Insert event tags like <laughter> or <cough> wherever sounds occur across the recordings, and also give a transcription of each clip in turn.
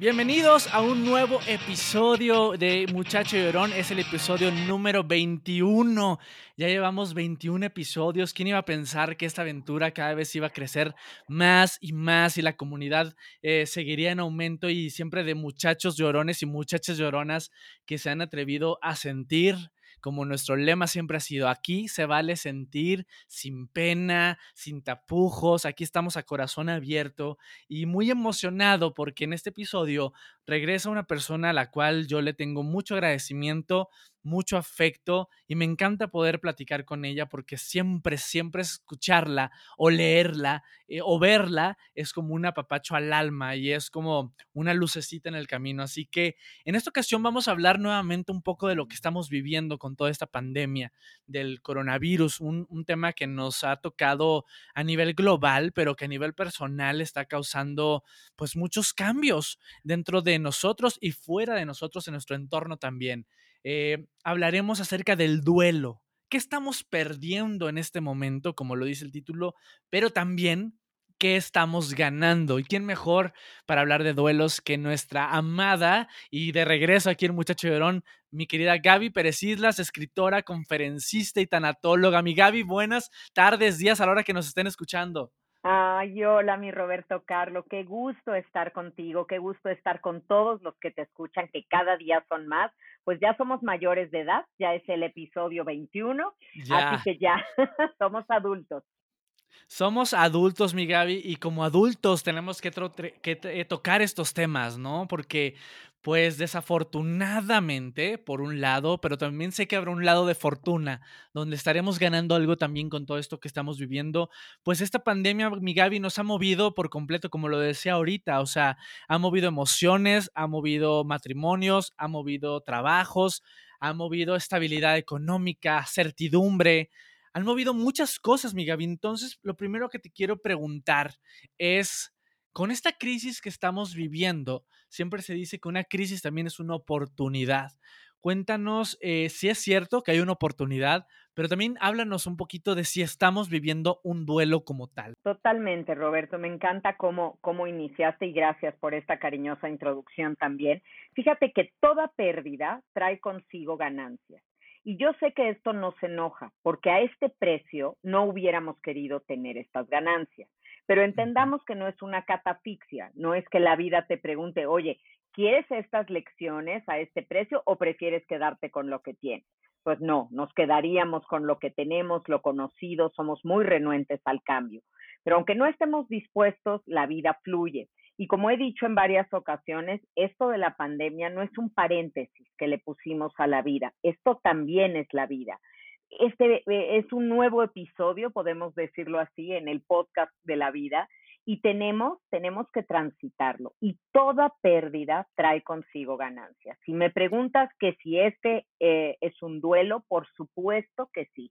Bienvenidos a un nuevo episodio de Muchacho Llorón. Es el episodio número 21. Ya llevamos 21 episodios. ¿Quién iba a pensar que esta aventura cada vez iba a crecer más y más y la comunidad eh, seguiría en aumento y siempre de muchachos llorones y muchachas lloronas que se han atrevido a sentir, como nuestro lema siempre ha sido, aquí se vale sentir sin pena, sin tapujos, aquí estamos a corazón abierto y muy emocionado porque en este episodio regresa una persona a la cual yo le tengo mucho agradecimiento, mucho afecto y me encanta poder platicar con ella porque siempre, siempre escucharla o leerla eh, o verla es como un apapacho al alma y es como una lucecita en el camino. Así que en esta ocasión vamos a hablar nuevamente un poco de lo que estamos viviendo con toda esta pandemia del coronavirus, un, un tema que nos ha tocado a nivel global, pero que a nivel personal está causando pues muchos cambios dentro de nosotros y fuera de nosotros en nuestro entorno también. Eh, hablaremos acerca del duelo. ¿Qué estamos perdiendo en este momento, como lo dice el título? Pero también, ¿qué estamos ganando? ¿Y quién mejor para hablar de duelos que nuestra amada y de regreso aquí en Muchacho Verón, mi querida Gaby Pérez Islas, escritora, conferencista y tanatóloga? Mi Gaby, buenas tardes, días a la hora que nos estén escuchando. Ay, hola, mi Roberto Carlo, qué gusto estar contigo, qué gusto estar con todos los que te escuchan, que cada día son más. Pues ya somos mayores de edad, ya es el episodio 21, así que ya <laughs> somos adultos. Somos adultos, mi Gaby, y como adultos tenemos que, que tocar estos temas, ¿no? Porque pues desafortunadamente, por un lado, pero también sé que habrá un lado de fortuna, donde estaremos ganando algo también con todo esto que estamos viviendo. Pues esta pandemia, mi Gaby, nos ha movido por completo, como lo decía ahorita, o sea, ha movido emociones, ha movido matrimonios, ha movido trabajos, ha movido estabilidad económica, certidumbre, han movido muchas cosas, mi Gaby. Entonces, lo primero que te quiero preguntar es, con esta crisis que estamos viviendo, siempre se dice que una crisis también es una oportunidad. Cuéntanos eh, si es cierto que hay una oportunidad, pero también háblanos un poquito de si estamos viviendo un duelo como tal. Totalmente, Roberto. Me encanta cómo, cómo iniciaste y gracias por esta cariñosa introducción también. Fíjate que toda pérdida trae consigo ganancias. Y yo sé que esto nos enoja, porque a este precio no hubiéramos querido tener estas ganancias. Pero entendamos que no es una catafixia, no es que la vida te pregunte, oye, ¿quieres estas lecciones a este precio o prefieres quedarte con lo que tienes? Pues no, nos quedaríamos con lo que tenemos, lo conocido, somos muy renuentes al cambio. Pero aunque no estemos dispuestos, la vida fluye. Y como he dicho en varias ocasiones, esto de la pandemia no es un paréntesis que le pusimos a la vida, esto también es la vida este eh, es un nuevo episodio, podemos decirlo así, en el podcast de la vida y tenemos, tenemos que transitarlo y toda pérdida trae consigo ganancias. Si me preguntas que si este eh, es un duelo, por supuesto que sí.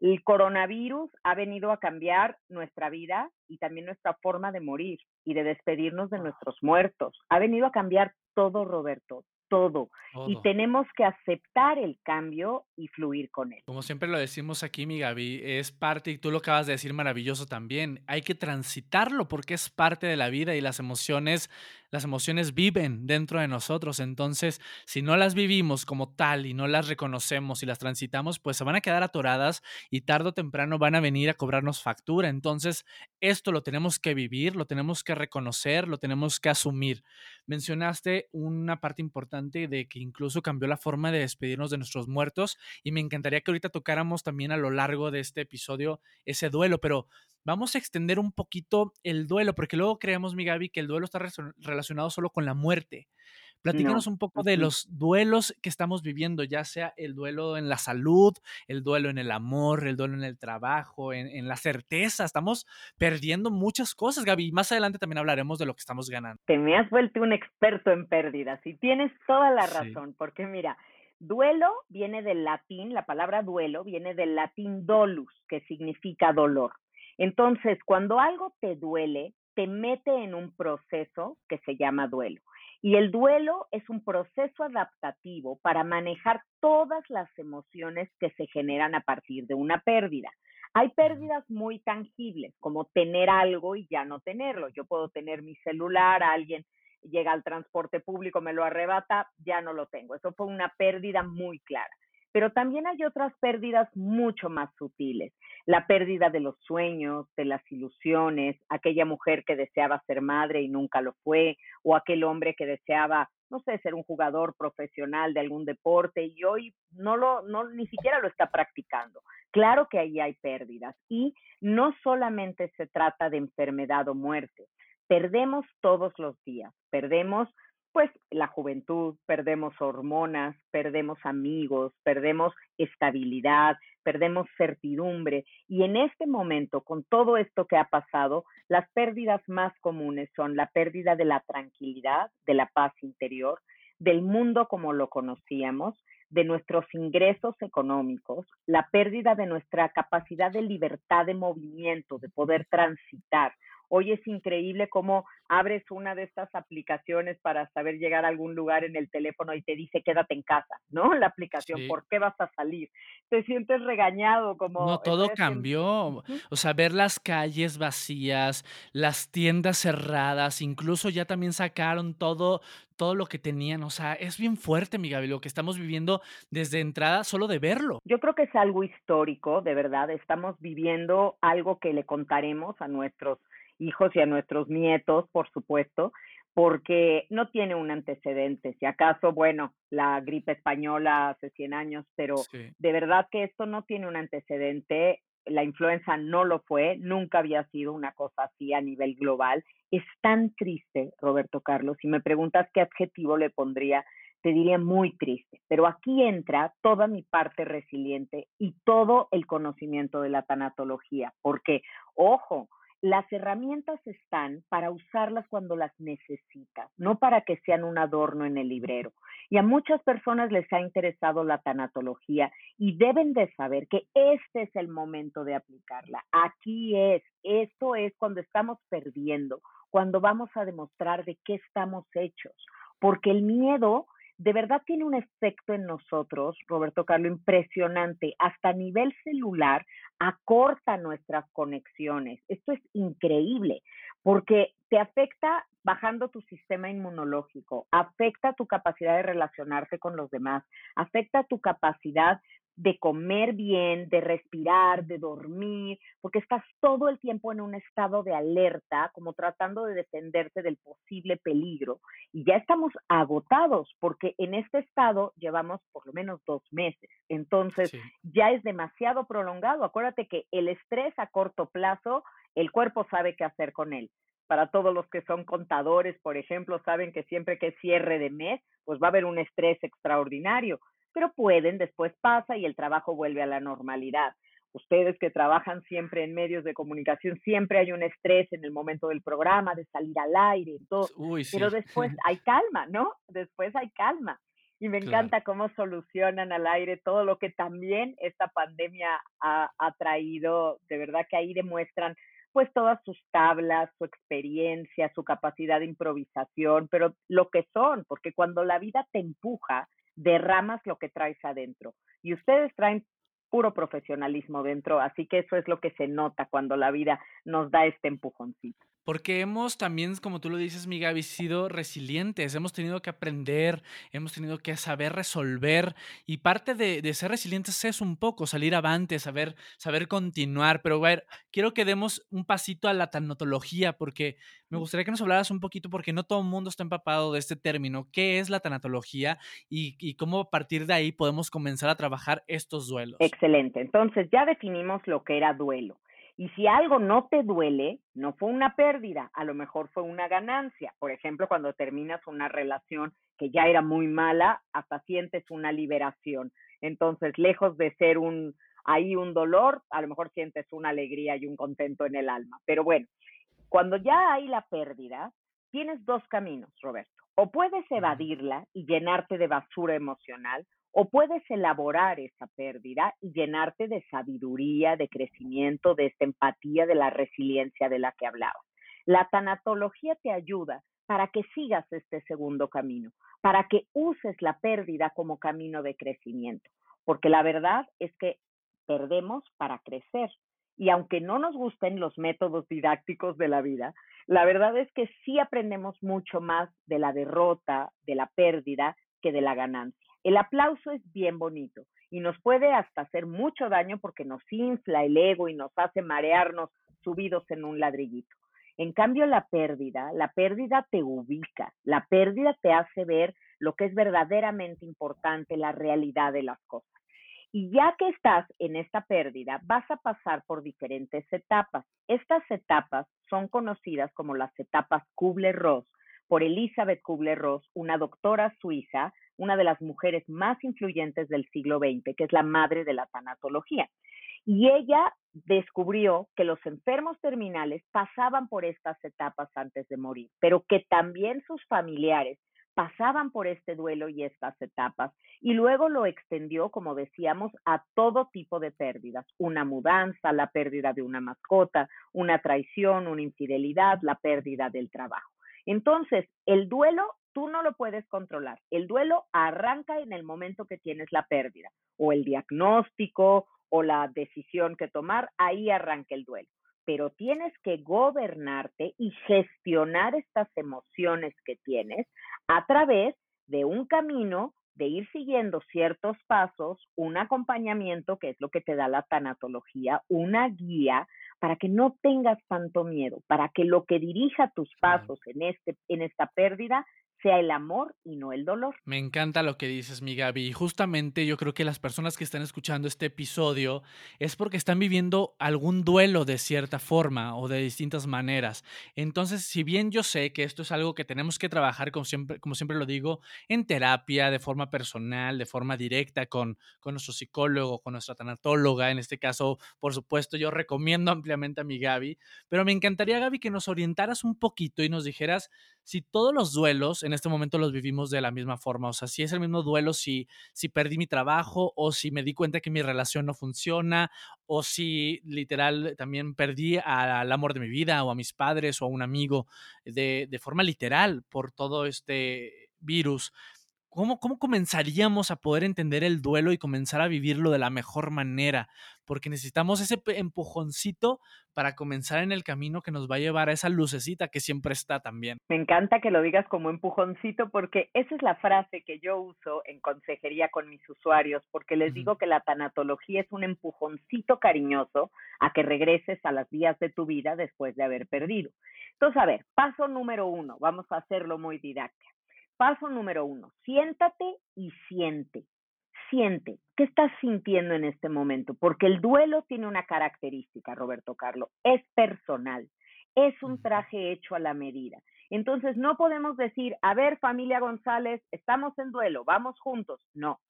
El coronavirus ha venido a cambiar nuestra vida y también nuestra forma de morir y de despedirnos de nuestros muertos. Ha venido a cambiar todo, Roberto, todo. Y tenemos que aceptar el cambio y fluir con él. Como siempre lo decimos aquí, mi Gaby, es parte, y tú lo acabas de decir maravilloso también, hay que transitarlo porque es parte de la vida y las emociones las emociones viven dentro de nosotros, entonces si no las vivimos como tal y no las reconocemos y las transitamos, pues se van a quedar atoradas y tarde o temprano van a venir a cobrarnos factura. Entonces esto lo tenemos que vivir, lo tenemos que reconocer, lo tenemos que asumir. Mencionaste una parte importante de que incluso cambió la forma de despedirnos de nuestros muertos y me encantaría que ahorita tocáramos también a lo largo de este episodio ese duelo, pero vamos a extender un poquito el duelo, porque luego creemos, mi Gaby, que el duelo está relacionado solo con la muerte. Platícanos un poco de los duelos que estamos viviendo, ya sea el duelo en la salud, el duelo en el amor, el duelo en el trabajo, en, la certeza. Estamos perdiendo muchas cosas, Gaby. Más adelante también hablaremos de lo que estamos ganando. Te me has vuelto un experto en pérdidas y tienes toda la razón, porque mira, Duelo viene del latín, la palabra duelo viene del latín dolus, que significa dolor. Entonces, cuando algo te duele, te mete en un proceso que se llama duelo. Y el duelo es un proceso adaptativo para manejar todas las emociones que se generan a partir de una pérdida. Hay pérdidas muy tangibles, como tener algo y ya no tenerlo. Yo puedo tener mi celular, alguien llega al transporte público, me lo arrebata, ya no lo tengo. Eso fue una pérdida muy clara. Pero también hay otras pérdidas mucho más sutiles. La pérdida de los sueños, de las ilusiones, aquella mujer que deseaba ser madre y nunca lo fue, o aquel hombre que deseaba, no sé, ser un jugador profesional de algún deporte y hoy no lo, no, ni siquiera lo está practicando. Claro que ahí hay pérdidas y no solamente se trata de enfermedad o muerte, perdemos todos los días, perdemos pues la juventud, perdemos hormonas, perdemos amigos, perdemos estabilidad, perdemos certidumbre. Y en este momento, con todo esto que ha pasado, las pérdidas más comunes son la pérdida de la tranquilidad, de la paz interior, del mundo como lo conocíamos, de nuestros ingresos económicos, la pérdida de nuestra capacidad de libertad de movimiento, de poder transitar, Hoy es increíble cómo abres una de estas aplicaciones para saber llegar a algún lugar en el teléfono y te dice quédate en casa, ¿no? La aplicación, ¿por qué vas a salir? Te sientes regañado como... No, todo cambió. O sea, ver las calles vacías, las tiendas cerradas, incluso ya también sacaron todo, todo lo que tenían. O sea, es bien fuerte, mi Gaby, lo que estamos viviendo desde entrada, solo de verlo. Yo creo que es algo histórico, de verdad. Estamos viviendo algo que le contaremos a nuestros hijos y a nuestros nietos, por supuesto, porque no tiene un antecedente. Si acaso, bueno, la gripe española hace 100 años, pero de verdad que esto no tiene un antecedente. La influenza no lo fue, nunca había sido una cosa así a nivel global. Es tan triste, Roberto Carlos. Si me preguntas qué adjetivo le pondría, te diría muy triste. Pero aquí entra toda mi parte resiliente y todo el conocimiento de la tanatología, porque, ojo, las herramientas están para usarlas cuando las necesitas, no para que sean un adorno en el librero. Y a muchas personas les ha interesado la tanatología y deben de saber que este es el momento de aplicarla. Aquí es, esto es cuando estamos perdiendo, cuando vamos a demostrar de qué estamos hechos, porque el miedo de verdad tiene un efecto en nosotros, Roberto Carlos, impresionante. Hasta a nivel celular acorta nuestras conexiones. Esto es increíble porque te afecta bajando tu sistema inmunológico, afecta tu capacidad de relacionarte con los demás, afecta tu capacidad de comer bien, de respirar, de dormir, porque estás todo el tiempo en un estado de alerta, como tratando de defenderte del posible peligro. Y ya estamos agotados, porque en este estado llevamos por lo menos dos meses. Entonces, ya es demasiado prolongado. Acuérdate que el estrés a corto plazo, el cuerpo sabe qué hacer con él para todos los que son contadores, por ejemplo, saben que siempre que cierre de mes, pues va a haber un estrés extraordinario pero pueden, después pasa y el trabajo vuelve a la normalidad. Ustedes que trabajan siempre en medios de comunicación, siempre hay un estrés en el momento del programa, de salir al aire, todo. Pero después hay <laughs> calma, ¿no? Después hay calma. Y me encanta cómo solucionan al aire todo lo que también esta pandemia ha, ha traído. De verdad que ahí demuestran pues todas sus tablas, su experiencia, su capacidad de improvisación, pero lo que son, porque cuando la vida te empuja, derramas lo que traes adentro. Y ustedes traen puro profesionalismo dentro, así que eso es lo que se nota cuando la vida nos da este empujoncito. Porque hemos también, como tú lo dices, mi Gaby, sido resilientes, hemos tenido que aprender, hemos tenido que saber resolver y parte de, ser resilientes es un poco salir avante, saber, saber continuar, pero a ver, quiero que demos un pasito a la tanatología porque me gustaría que nos hablaras un poquito porque no todo el mundo está empapado de este término, qué es la tanatología y, y cómo a partir de ahí podemos comenzar a trabajar estos duelos. Excelente, entonces ya definimos lo que era duelo. Y si algo no te duele, no fue una pérdida, a lo mejor fue una ganancia. Por ejemplo, cuando terminas una relación que ya era muy mala, hasta sientes una liberación. Entonces, lejos de ser un ahí un dolor, a lo mejor sientes una alegría y un contento en el alma. Pero bueno, cuando ya hay la pérdida, tienes dos caminos, Roberto. O puedes evadirla y llenarte de basura emocional, o puedes elaborar esa pérdida y llenarte de sabiduría, de crecimiento, de esta empatía, de la resiliencia de la que hablaba. La tanatología te ayuda para que sigas este segundo camino, para que uses la pérdida como camino de crecimiento, porque la verdad es que perdemos para crecer. Y aunque no nos gusten los métodos didácticos de la vida, la verdad es que sí aprendemos mucho más de la derrota, de la pérdida, que de la ganancia. El aplauso es bien bonito y nos puede hasta hacer mucho daño porque nos infla el ego y nos hace marearnos subidos en un ladrillito. En cambio, la pérdida, la pérdida te ubica, la pérdida te hace ver lo que es verdaderamente importante, la realidad de las cosas. Y ya que estás en esta pérdida, vas a pasar por diferentes etapas. Estas etapas son conocidas como las etapas Kubler-Ross por Elizabeth Kubler-Ross, una doctora suiza, una de las mujeres más influyentes del siglo XX, que es la madre de la tanatología. Y ella descubrió que los enfermos terminales pasaban por estas etapas antes de morir, pero que también sus familiares pasaban por este duelo y estas etapas y luego lo extendió, como decíamos, a todo tipo de pérdidas, una mudanza, la pérdida de una mascota, una traición, una infidelidad, la pérdida del trabajo. Entonces, el duelo tú no lo puedes controlar. El duelo arranca en el momento que tienes la pérdida o el diagnóstico o la decisión que tomar, ahí arranca el duelo pero tienes que gobernarte y gestionar estas emociones que tienes a través de un camino de ir siguiendo ciertos pasos, un acompañamiento, que es lo que te da la tanatología, una guía para que no tengas tanto miedo, para que lo que dirija tus pasos en, este, en esta pérdida sea el amor y no el dolor. Me encanta lo que dices, mi Gaby. Y justamente yo creo que las personas que están escuchando este episodio es porque están viviendo algún duelo de cierta forma o de distintas maneras. Entonces, si bien yo sé que esto es algo que tenemos que trabajar, como siempre, como siempre lo digo, en terapia, de forma personal, de forma directa, con, con nuestro psicólogo, con nuestra tanatóloga, en este caso, por supuesto, yo recomiendo <laughs> ampliamente a mi Gaby, pero me encantaría, Gaby, que nos orientaras un poquito y nos dijeras si todos los duelos en este momento los vivimos de la misma forma, o sea, si es el mismo duelo si, si perdí mi trabajo o si me di cuenta que mi relación no funciona o si literal también perdí al amor de mi vida o a mis padres o a un amigo de, de forma literal por todo este virus. ¿Cómo, ¿Cómo comenzaríamos a poder entender el duelo y comenzar a vivirlo de la mejor manera? Porque necesitamos ese empujoncito para comenzar en el camino que nos va a llevar a esa lucecita que siempre está también. Me encanta que lo digas como empujoncito porque esa es la frase que yo uso en consejería con mis usuarios, porque les digo que la tanatología es un empujoncito cariñoso a que regreses a las vías de tu vida después de haber perdido. Entonces, a ver, paso número uno, vamos a hacerlo muy didáctico Paso número uno, siéntate y siente. Siente, ¿qué estás sintiendo en este momento? Porque el duelo tiene una característica, Roberto Carlo, es personal, es un traje hecho a la medida. Entonces no podemos decir, a ver familia González, estamos en duelo, vamos juntos. No,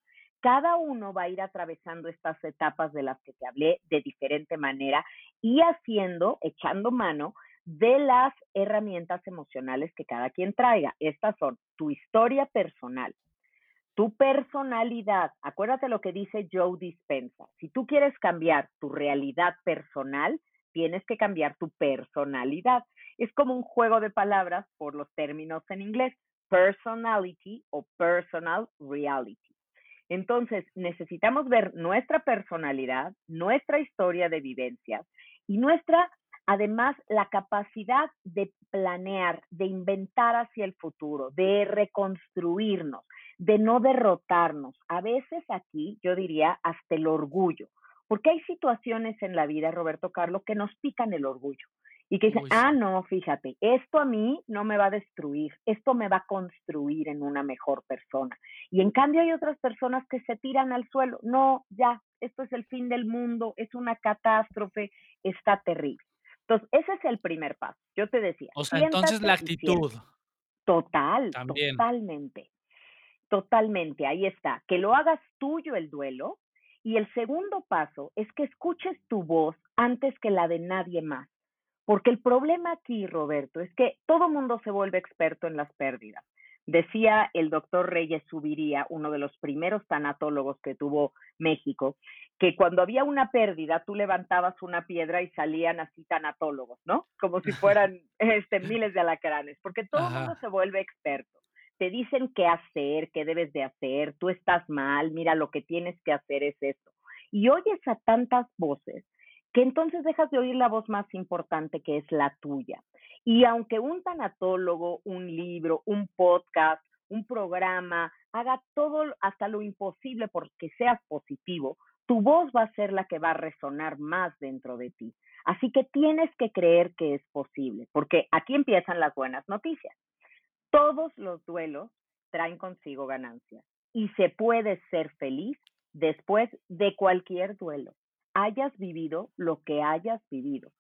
cada uno va a ir atravesando estas etapas de las que te hablé de diferente manera y haciendo, echando mano de las herramientas emocionales que cada quien traiga. Estas son tu historia personal, tu personalidad. Acuérdate lo que dice Joe Dispensa. Si tú quieres cambiar tu realidad personal, tienes que cambiar tu personalidad. Es como un juego de palabras por los términos en inglés, personality o personal reality. Entonces, necesitamos ver nuestra personalidad, nuestra historia de vivencias y nuestra Además, la capacidad de planear, de inventar hacia el futuro, de reconstruirnos, de no derrotarnos. A veces aquí yo diría hasta el orgullo, porque hay situaciones en la vida, Roberto Carlos, que nos pican el orgullo y que dicen, ah, no, fíjate, esto a mí no me va a destruir, esto me va a construir en una mejor persona. Y en cambio hay otras personas que se tiran al suelo, no, ya, esto es el fin del mundo, es una catástrofe, está terrible. Entonces, ese es el primer paso. Yo te decía. O sea, entonces la actitud. Total, totalmente. Totalmente, ahí está. Que lo hagas tuyo el duelo. Y el segundo paso es que escuches tu voz antes que la de nadie más. Porque el problema aquí, Roberto, es que todo mundo se vuelve experto en las pérdidas, Decía el doctor Reyes Subiría, uno de los primeros tanatólogos que tuvo México, que cuando había una pérdida, tú levantabas una piedra y salían así tanatólogos, ¿no? Como si fueran <laughs> este, miles de alacranes, porque todo el mundo se vuelve experto. Te dicen qué hacer, qué debes de hacer, tú estás mal, mira, lo que tienes que hacer es esto. Y oyes a tantas voces que entonces dejas de oír la voz más importante que es la tuya. Y aunque un tanatólogo, un libro, un podcast, un programa, haga todo hasta lo imposible porque seas positivo, tu voz va a ser la que va a resonar más dentro de ti. Así que tienes que creer que es posible, porque aquí empiezan las buenas noticias. Todos los duelos traen consigo ganancias y se puede ser feliz después de cualquier duelo hayas vivido lo que hayas vivido.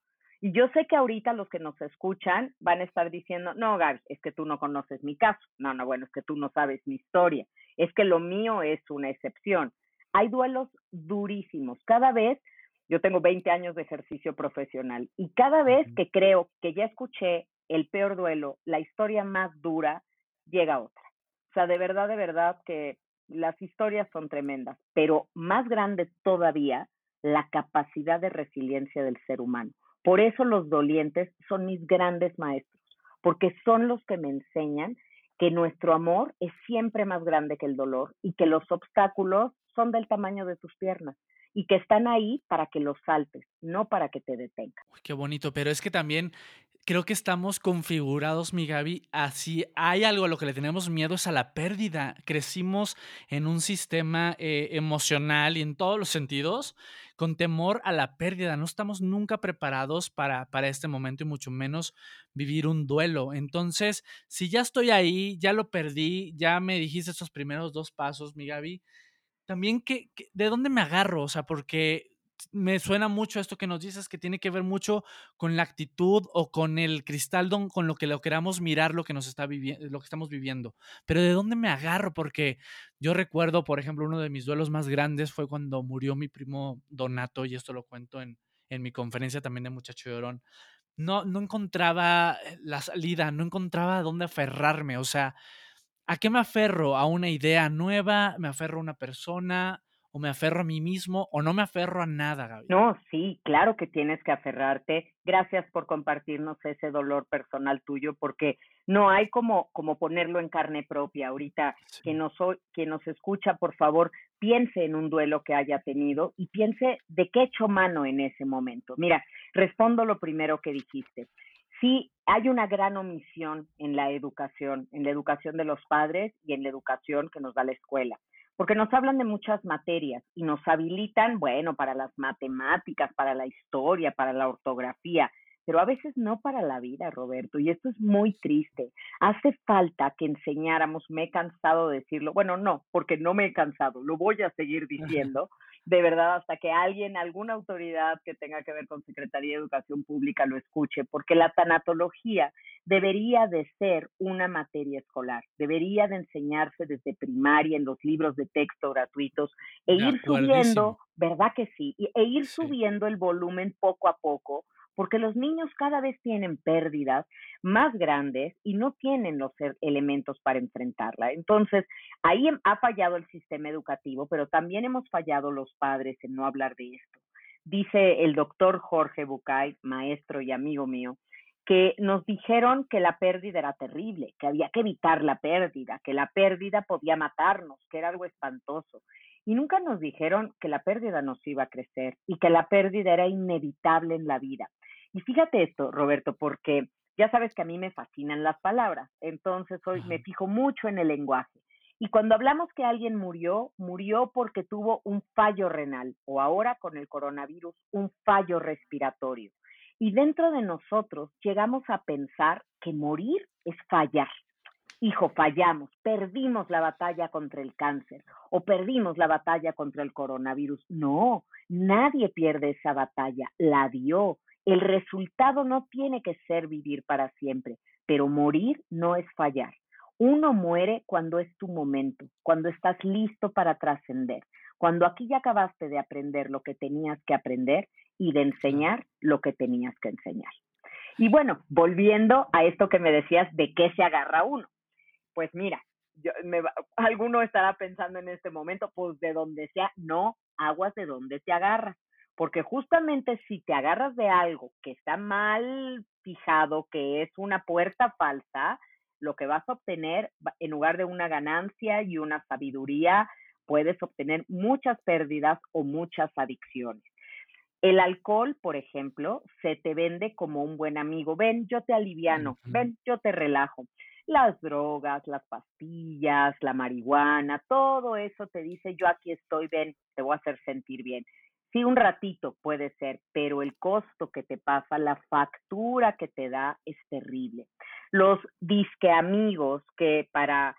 Y yo sé que ahorita los que nos escuchan van a estar diciendo, no, Gaby, es que tú no conoces mi caso. No, no, bueno, es que tú no sabes mi historia. Es que lo mío es una excepción. Hay duelos durísimos. Cada vez, yo tengo 20 años de ejercicio profesional y cada vez que creo que ya escuché el peor duelo, la historia más dura, llega otra. O sea, de verdad, de verdad que las historias son tremendas, pero más grande todavía la capacidad de resiliencia del ser humano. Por eso los dolientes son mis grandes maestros, porque son los que me enseñan que nuestro amor es siempre más grande que el dolor y que los obstáculos son del tamaño de tus piernas y que están ahí para que los saltes, no para que te detengan. qué bonito, pero es que también creo que estamos configurados, mi Gaby, así hay algo a lo que le tenemos miedo es a la pérdida. Crecimos en un sistema eh, emocional y en todos los sentidos con temor a la pérdida. No estamos nunca preparados para, para este momento y mucho menos vivir un duelo. Entonces, si ya estoy ahí, ya lo perdí, ya me dijiste esos primeros dos pasos, mi Gaby, también que, de dónde me agarro, o sea, porque me suena mucho esto que nos dices que tiene que ver mucho con la actitud o con el cristal con lo que lo queramos mirar lo que nos está viviendo lo que estamos viviendo pero de dónde me agarro porque yo recuerdo por ejemplo uno de mis duelos más grandes fue cuando murió mi primo Donato y esto lo cuento en, en mi conferencia también de Muchacho Llorón no no encontraba eh, la salida no encontraba dónde aferrarme o sea ¿A qué me aferro? ¿A una idea nueva? ¿Me aferro a una persona? O me aferro a mí mismo o no me aferro a nada, Gaby. No, sí, claro que tienes que aferrarte. Gracias por compartirnos ese dolor personal tuyo, porque no hay como, como ponerlo en carne propia. Ahorita, quien, nos, quien nos escucha, por favor, piense en un duelo que haya tenido y piense de qué hecho mano en ese momento. Mira, respondo lo primero que dijiste. Sí, hay una gran omisión en la educación, en la educación de los padres y en la educación que nos da la escuela porque nos hablan de muchas materias y nos habilitan, bueno, para las matemáticas, para la historia, para la ortografía, pero a veces no para la vida, Roberto, y esto es muy triste. Hace falta que enseñáramos, me he cansado de decirlo, bueno, no, porque no me he cansado, lo voy a seguir diciendo, de verdad hasta que alguien, alguna autoridad que tenga que ver con Secretaría de Educación Pública lo escuche, porque la tanatología debería de ser una materia escolar, debería de enseñarse desde primaria en los libros de texto gratuitos e ir subiendo, ¿verdad que sí? E ir subiendo el volumen poco a poco porque los niños cada vez tienen pérdidas más grandes y no tienen los e, elementos para enfrentarla. Entonces, ahí ha fallado el sistema educativo, pero también hemos fallado los padres en no hablar de esto. Dice el doctor Jorge Bucay, maestro y amigo mío, que nos dijeron que la pérdida era terrible, que había que evitar la pérdida, que la pérdida podía matarnos, que era algo espantoso. Y nunca nos dijeron que la pérdida nos iba a crecer y que la pérdida era inevitable en la vida. Y fíjate esto, Roberto, porque ya sabes que a mí me fascinan las palabras, entonces hoy me fijo mucho en el lenguaje. Y cuando hablamos que alguien murió, murió porque tuvo un fallo renal o ahora con el coronavirus un fallo respiratorio. Y dentro de nosotros llegamos a pensar que morir es fallar. Hijo, fallamos, perdimos la batalla contra el cáncer o perdimos la batalla contra el coronavirus. No, nadie pierde esa batalla, la dio, el resultado no tiene que ser vivir para siempre, pero morir no es fallar. Uno muere cuando es tu momento, cuando estás listo para trascender, cuando aquí ya acabaste de aprender lo que tenías que aprender y de enseñar lo que tenías que enseñar. Y bueno, volviendo a esto que me decías de qué se agarra uno. Pues mira, yo, me, alguno estará pensando en este momento, pues de donde sea, no, aguas de donde te agarras. Porque justamente si te agarras de algo que está mal fijado, que es una puerta falsa, lo que vas a obtener en lugar de una ganancia y una sabiduría, puedes obtener muchas pérdidas o muchas adicciones. El alcohol, por ejemplo, se te vende como un buen amigo. Ven, yo te aliviano, ven, yo te relajo. Las drogas, las pastillas, la marihuana, todo eso te dice, yo aquí estoy, ven, te voy a hacer sentir bien. Sí, un ratito puede ser, pero el costo que te pasa, la factura que te da es terrible. Los disque amigos que para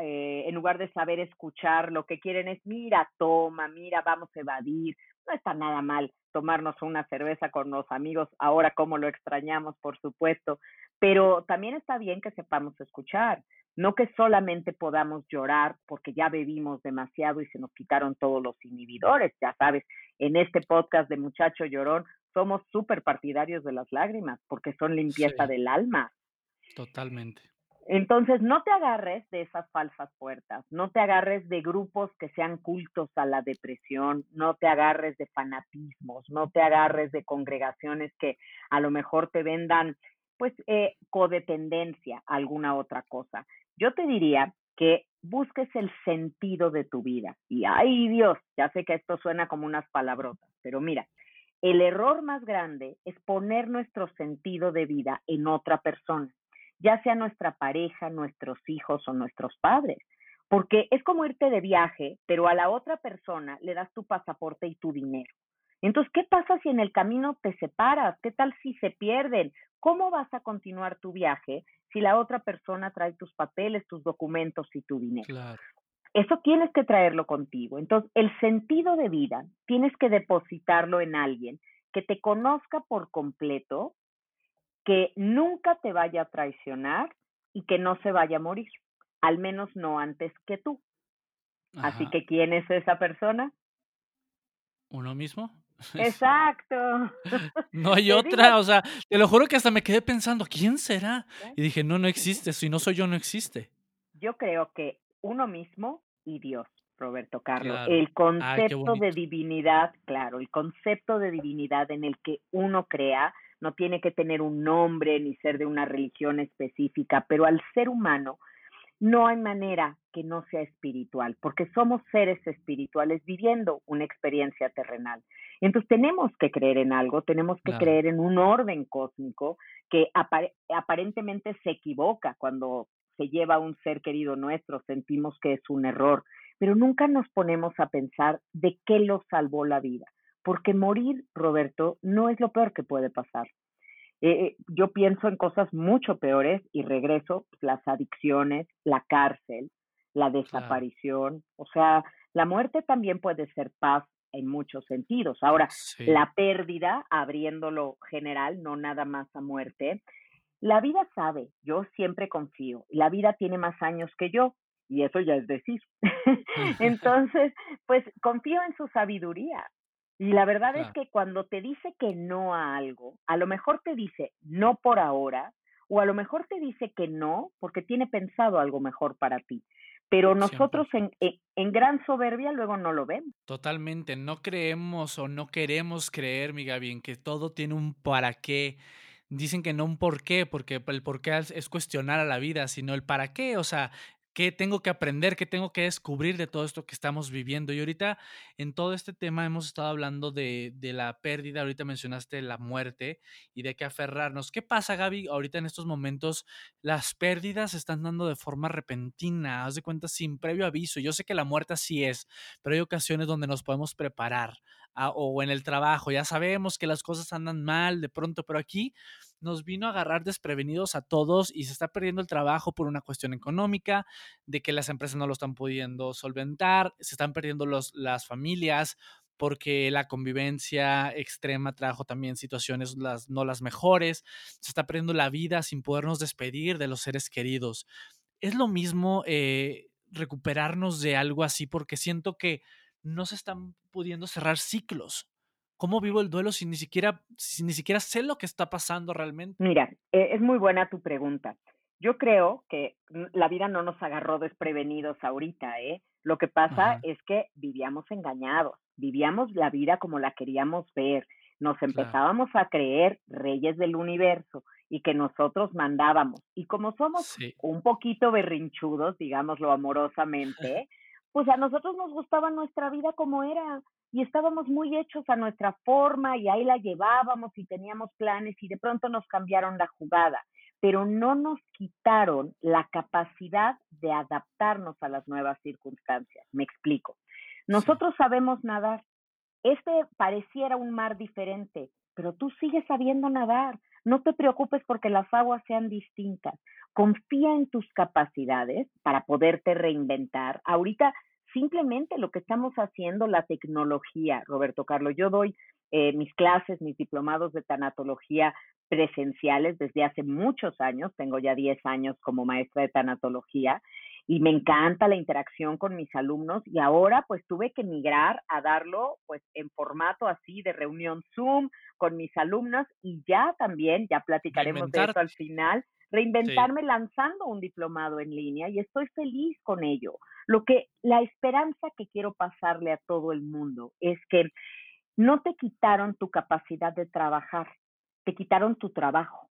eh, en lugar de saber escuchar, lo que quieren es, mira, toma, mira, vamos a evadir. No está nada mal tomarnos una cerveza con los amigos, ahora como lo extrañamos, por supuesto, pero también está bien que sepamos escuchar, no que solamente podamos llorar porque ya bebimos demasiado y se nos quitaron todos los inhibidores, ya sabes, en este podcast de Muchacho Llorón somos súper partidarios de las lágrimas porque son limpieza del alma. Totalmente. Entonces, no te agarres de esas falsas puertas, no te agarres de grupos que sean cultos a la depresión, no te agarres de fanatismos, no te agarres de congregaciones que a lo mejor te vendan, pues, eh, codependencia, alguna otra cosa. Yo te diría que busques el sentido de tu vida. Y ay Dios, ya sé que esto suena como unas palabrotas, pero mira, el error más grande es poner nuestro sentido de vida en otra persona ya sea nuestra pareja, nuestros hijos o nuestros padres. Porque es como irte de viaje, pero a la otra persona le das tu pasaporte y tu dinero. Entonces, ¿qué pasa si en el camino te separas? ¿Qué tal si se pierden? ¿Cómo vas a continuar tu viaje si la otra persona trae tus papeles, tus documentos y tu dinero? Claro. Eso tienes que traerlo contigo. Entonces, el sentido de vida tienes que depositarlo en alguien que te conozca por completo, que nunca te vaya a traicionar y que no se vaya a morir, al menos no antes que tú. Así que, ¿quién es esa persona? ¿Uno mismo? Exacto. <laughs> no hay otra, o sea, te lo juro que hasta me quedé pensando, ¿quién será? Y dije, no, no existe, si no soy yo, no existe. Yo creo que uno mismo y Dios, Roberto Carlos. El concepto de divinidad, claro, el concepto de divinidad en el que uno crea, no tiene que tener un nombre ni ser de una religión específica, pero al ser humano no hay manera que no sea espiritual, porque somos seres espirituales viviendo una experiencia terrenal. Entonces tenemos que creer en algo, tenemos que creer en un orden cósmico que aparentemente se equivoca cuando se lleva a un ser querido nuestro, sentimos que es un error, pero nunca nos ponemos a pensar de qué lo salvó la vida porque morir, Roberto, no es lo peor que puede pasar. Eh, yo pienso en cosas mucho peores y regreso, las adicciones, la cárcel, la desaparición, o sea, la muerte también puede ser paz en muchos sentidos. Ahora, la pérdida, abriéndolo general, no nada más a muerte, la vida sabe, yo siempre confío, la vida tiene más años que yo, y eso ya es decir. <laughs> <laughs> Entonces, pues confío en su sabiduría. Y la verdad es que cuando te dice que no a algo, a lo mejor te dice no por ahora, o a lo mejor te dice que no porque tiene pensado algo mejor para ti. Pero nosotros en, en, gran soberbia luego no lo vemos. Totalmente, no creemos o no queremos creer, mi Gaby, en que todo tiene un para qué. Dicen que no un por qué, porque el por qué es cuestionar a la vida, sino el para qué. O sea, qué tengo que aprender, qué tengo que descubrir de todo esto que estamos viviendo. Y ahorita en todo este tema hemos estado hablando de, de, la pérdida, ahorita mencionaste la muerte y de qué aferrarnos. ¿Qué pasa, Gaby? Ahorita en estos momentos las pérdidas se están dando de forma repentina, haz de cuenta sin previo aviso. Yo sé que la muerte así es, pero hay ocasiones donde nos podemos preparar o en el trabajo. Ya sabemos que las cosas andan mal de pronto, pero aquí nos vino a agarrar desprevenidos a todos y se está perdiendo el trabajo por una cuestión económica, de que las empresas no lo están pudiendo solventar, se están perdiendo las familias porque la convivencia extrema trajo también situaciones las, no las mejores, se está perdiendo la vida sin podernos despedir de los seres queridos. Es lo mismo eh, recuperarnos de algo así porque siento que no se están pudiendo cerrar ciclos. ¿Cómo vivo el duelo si ni siquiera, si ni siquiera sé lo que está pasando realmente? Mira, e, es muy buena tu pregunta. Yo creo que la vida no nos agarró desprevenidos ahorita, ¿eh? Lo que pasa es que vivíamos engañados, vivíamos la vida como la queríamos ver, nos empezábamos a creer reyes del universo y que nosotros mandábamos. Y como somos un poquito berrinchudos, digámoslo amorosamente, pues a nosotros nos gustaba nuestra vida como era y estábamos muy hechos a nuestra forma y ahí la llevábamos y teníamos planes y de pronto nos cambiaron la jugada, pero no nos quitaron la capacidad de adaptarnos a las nuevas circunstancias. Me explico. Nosotros sabemos nadar. Este pareciera un mar diferente, pero tú sigues sabiendo nadar. No te preocupes porque las aguas sean distintas. Confía en tus capacidades para poderte reinventar. Ahorita simplemente lo que estamos haciendo, la tecnología, Roberto Carlos, yo doy eh, mis clases, mis diplomados de tanatología presenciales desde hace muchos años, tengo ya 10 años como maestra de tanatología y me encanta la interacción con mis alumnos y ahora pues tuve que migrar a darlo pues en formato así de reunión Zoom con mis alumnos y ya también, ya platicaremos de eso al final, reinventarme lanzando un diplomado en línea y estoy feliz con ello. Lo que la esperanza que quiero pasarle a todo el mundo es que no te quitaron tu capacidad de trabajar, te quitaron tu trabajo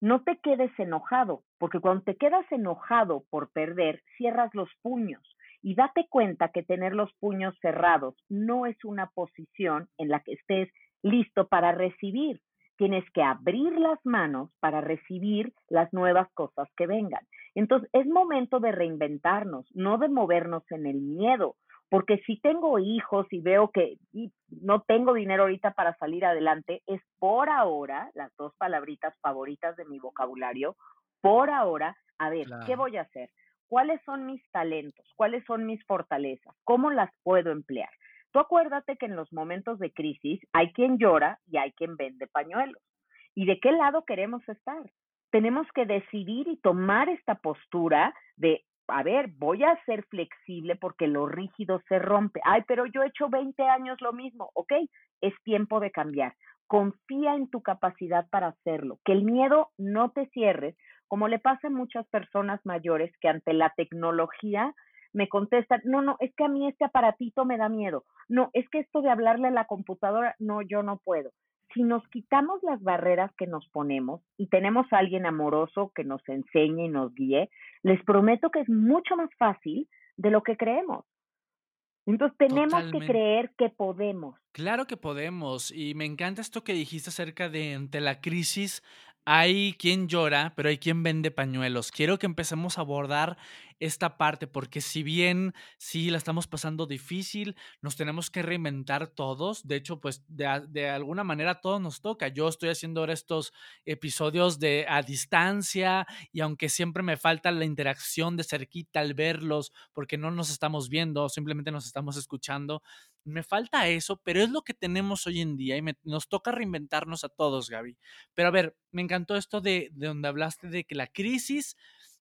no te quedes enojado, porque cuando te quedas enojado por perder, cierras los puños y date cuenta que tener los puños cerrados no es una posición en la que estés listo para recibir. Tienes que abrir las manos para recibir las nuevas cosas que vengan. Entonces, es momento de reinventarnos, no de movernos en el miedo, porque si tengo hijos y veo que no tengo dinero ahorita para salir adelante, es por ahora, las dos palabritas favoritas de mi vocabulario, por ahora, a ver, ¿qué voy a hacer? ¿Cuáles son mis talentos? ¿Cuáles son mis fortalezas? ¿Cómo las puedo emplear? Tú acuérdate que en los momentos de crisis hay quien llora y hay quien vende pañuelos. ¿Y de qué lado queremos estar? Tenemos que decidir y tomar esta postura de a ver, voy a ser flexible porque lo rígido se rompe. Ay, pero yo he hecho 20 años lo mismo. Ok, es tiempo de cambiar. Confía en tu capacidad para hacerlo. Que el miedo no te cierre, como le pasa a muchas personas mayores que ante la tecnología me contestan, no, no, es que a mí este aparatito me da miedo. No, es que esto de hablarle a la computadora, no, yo no puedo si nos quitamos las barreras que nos ponemos y tenemos a alguien amoroso que nos enseñe y nos guíe, les prometo que es mucho más fácil de lo que creemos. Entonces tenemos que creer que podemos. Claro que podemos. Y me encanta esto que dijiste acerca de ante la crisis hay quien llora, pero hay quien vende pañuelos. Quiero que empecemos a abordar esta parte, porque si bien sí la estamos pasando difícil, nos tenemos que reinventar todos. De hecho, pues de, alguna manera todo nos toca. Yo estoy haciendo ahora estos episodios de a distancia y aunque siempre me falta la interacción de cerquita al verlos, porque no nos estamos viendo, simplemente nos estamos escuchando, me falta eso, pero es lo que tenemos hoy en día y nos toca reinventarnos a todos, Gaby. Pero a ver, me encantó esto de, de donde hablaste de que la crisis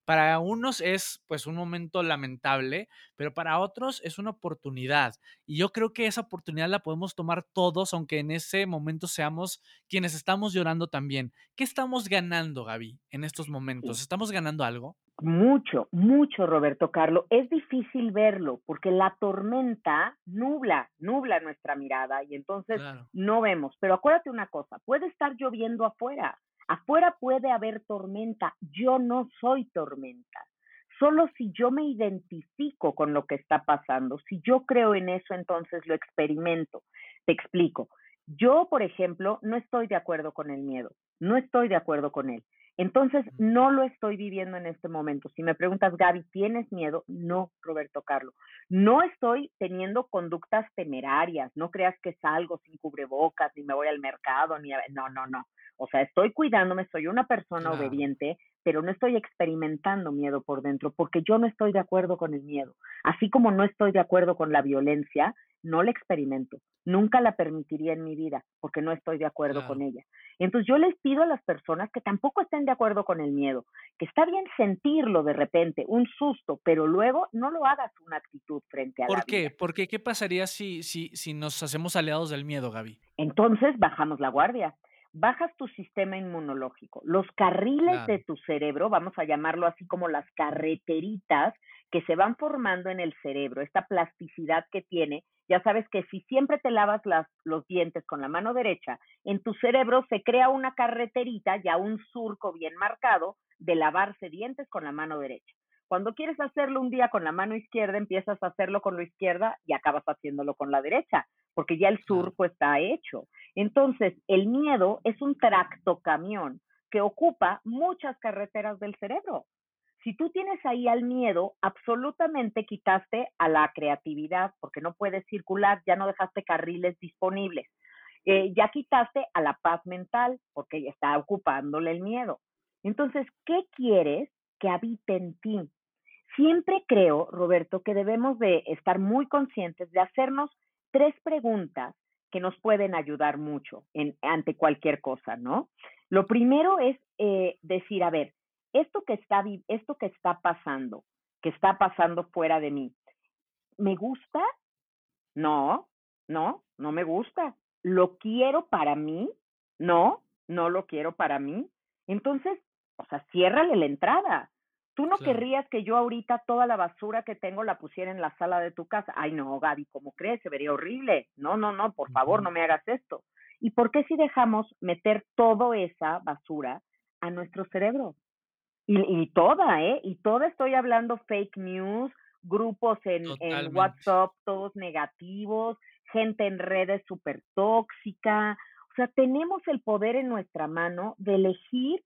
para unos es pues un momento lamentable, pero para otros es una oportunidad. Y yo creo que esa oportunidad la podemos tomar todos, aunque en ese momento seamos quienes estamos llorando también. ¿Qué estamos ganando, Gaby, en estos momentos? ¿Estamos ganando algo? Mucho, mucho, Roberto Carlos. Es difícil verlo porque la tormenta nubla, nubla nuestra mirada y entonces no vemos. Pero acuérdate una cosa, puede estar lloviendo afuera, Afuera puede haber tormenta, yo no soy tormenta. Solo si yo me identifico con lo que está pasando, si yo creo en eso, entonces lo experimento. Te explico. Yo, por ejemplo, no estoy de acuerdo con el miedo, no estoy de acuerdo con él. Entonces, no lo estoy viviendo en este momento. Si me preguntas, Gaby, ¿tienes miedo? No, Roberto Carlos. No estoy teniendo conductas temerarias. No creas que salgo sin cubrebocas, ni me voy al mercado, ni a... No, no, no. O sea, estoy cuidándome, soy una persona obediente, pero no estoy experimentando miedo por dentro porque yo no estoy de acuerdo con el miedo. Así como no estoy de acuerdo con la violencia, no la experimento. Nunca la permitiría en mi vida porque no estoy de acuerdo con ella. Entonces yo les pido a las personas que tampoco estén de acuerdo con el miedo, que está bien sentirlo de repente, un susto, pero luego no lo hagas una actitud frente a ¿Por qué? ¿Por qué? ¿Qué pasaría si, si, si nos hacemos aliados del miedo, Gaby? Entonces bajamos la guardia bajas tu sistema inmunológico. Los carriles de tu cerebro, vamos a llamarlo así como las carreteritas que se van formando en el cerebro, esta plasticidad que tiene, ya sabes que si siempre te lavas las, los dientes con la mano derecha, en tu cerebro se crea una carreterita, ya un surco bien marcado de lavarse dientes con la mano derecha. Cuando quieres hacerlo un día con la mano izquierda, empiezas a hacerlo con la izquierda y acabas haciéndolo con la derecha, porque ya el surco está hecho. Entonces, el miedo es un tractocamión que ocupa muchas carreteras del cerebro. Si tú tienes ahí al miedo, absolutamente quitaste a la creatividad, porque no puedes circular, ya no dejaste carriles disponibles. Eh, ya quitaste a la paz mental, porque ya está ocupándole el miedo. Entonces, ¿qué quieres que habite en ti? Siempre creo, Roberto, que debemos de estar muy conscientes de hacernos tres preguntas que nos pueden ayudar mucho en, ante cualquier cosa, ¿no? Lo primero es eh, decir, a ver, esto que, está, esto que está pasando, que está pasando fuera de mí, ¿me gusta? No, no, no me gusta. ¿Lo quiero para mí? No, no lo quiero para mí. Entonces, o sea, ciérrale la entrada. Tú no querrías que yo ahorita toda la basura que tengo la pusiera en la sala de tu casa. Ay, no, Gaby, ¿cómo crees? Se vería horrible. No, no, no, por favor, no me hagas esto. ¿Y por qué si dejamos meter toda esa basura a nuestro cerebro? Y, y toda, ¿eh? Y toda estoy hablando fake news, grupos en, en WhatsApp, todos negativos, gente en redes súper tóxica. O sea, tenemos el poder en nuestra mano de elegir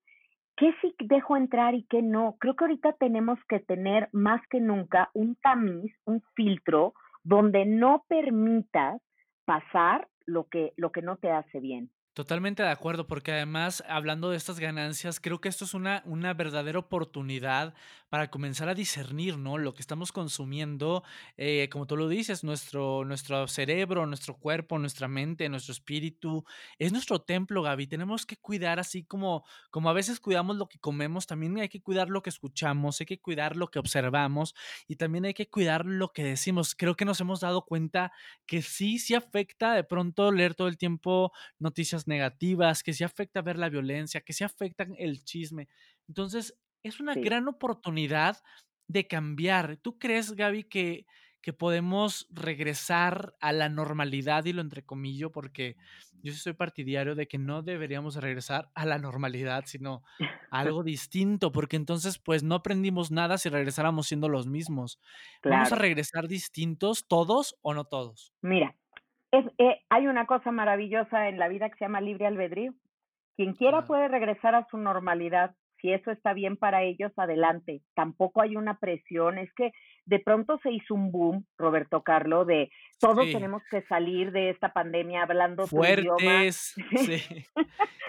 ¿Qué sí dejo entrar y qué no? Creo que ahorita tenemos que tener más que nunca un tamiz, un filtro donde no permitas pasar lo que, lo que no te hace bien. Totalmente de acuerdo, porque además, hablando de estas ganancias, creo que esto es una, una verdadera oportunidad para comenzar a discernir, ¿no? Lo que estamos consumiendo, eh, como tú lo dices, nuestro, nuestro cerebro, nuestro cuerpo, nuestra mente, nuestro espíritu, es nuestro templo, Gaby. Tenemos que cuidar así como, como a veces cuidamos lo que comemos, también hay que cuidar lo que escuchamos, hay que cuidar lo que observamos y también hay que cuidar lo que decimos. Creo que nos hemos dado cuenta que sí, sí afecta de pronto leer todo el tiempo noticias negativas, que se afecta ver la violencia, que se afecta el chisme. Entonces, es una gran oportunidad de cambiar. ¿Tú crees, Gaby, que, que podemos regresar a la normalidad y lo entrecomillo? Porque yo soy partidario de que no deberíamos regresar a la normalidad, sino a <laughs> algo distinto, porque entonces pues no aprendimos nada si regresáramos siendo los mismos. ¿Vamos a regresar distintos todos o no todos? Mira, es, eh, hay una cosa maravillosa en la vida que se llama libre albedrío. Quien quiera puede regresar a su normalidad. Si eso está bien para ellos, adelante. Tampoco hay una presión. Es que de pronto se hizo un boom, Roberto Carlo, de todos tenemos que salir de esta pandemia hablando fuertes, <laughs> sí.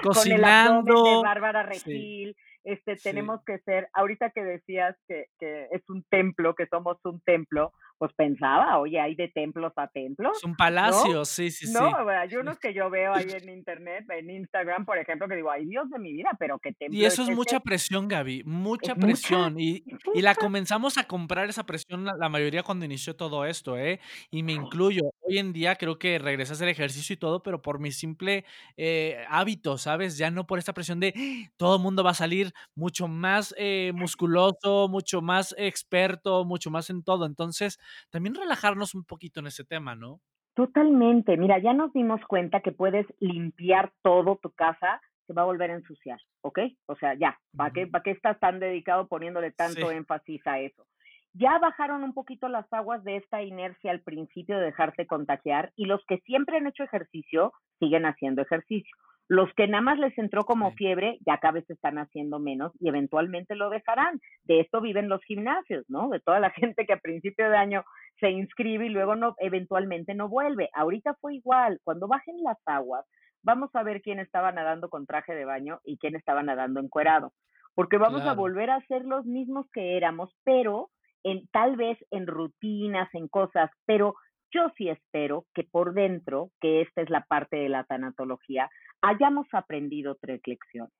cocinando. Con el de Bárbara Regil. Este, tenemos que ser, ahorita que decías que, que es un templo, que somos un templo, pues pensaba, oye, hay de templos a templos. Es un palacio, sí, sí, sí. No, hay unos que yo veo ahí en <laughs> internet, en Instagram, por ejemplo, que digo, ay Dios de mi vida, pero qué templo. Y eso es, mucha presión, Gaby, mucha presión. y, y, la comenzamos a comprar esa presión la, mayoría cuando inició todo esto, ¿eh? Y me incluyo. Hoy en día creo que regresé a hacer ejercicio y todo, pero por mi simple eh, hábito, ¿sabes? Ya no por esta presión de todo el mundo va a salir mucho más eh, musculoso, mucho más experto, mucho más en todo. Entonces, también relajarnos un poquito en ese tema, ¿no? Totalmente. Mira, ya nos dimos cuenta que puedes limpiar todo tu casa, se va a volver a ensuciar, ¿ok? O sea, ya, ¿para qué, ¿para qué estás tan dedicado poniéndole tanto énfasis a eso? Ya bajaron un poquito las aguas de esta inercia al principio de dejarte contagiar y los que siempre han hecho ejercicio siguen haciendo ejercicio. Los que nada más les entró como fiebre, ya cada vez están haciendo menos y eventualmente lo dejarán. De esto viven los gimnasios, ¿no? De toda la <laughs> gente que a principio de año se inscribe y luego no, eventualmente no vuelve. Ahorita fue igual. Cuando bajen las aguas, vamos a ver quién estaba nadando con traje de baño y quién estaba nadando encuerado. Porque vamos a volver a ser los mismos que éramos, pero en, tal vez en rutinas, en cosas, pero yo sí espero que por dentro, que esta es la parte de la tanatología, hayamos aprendido tres lecciones.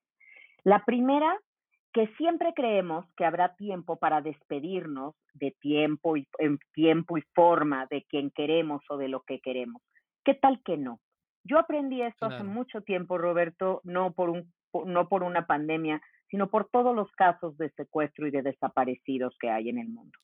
La primera, que siempre creemos que habrá tiempo para despedirnos de tiempo y en tiempo y forma de quien queremos o de lo que queremos. ¿Qué tal que no? Yo aprendí esto hace mucho tiempo, Roberto, no por, un, no por una pandemia, sino por todos los casos de secuestro y de desaparecidos que hay en el mundo.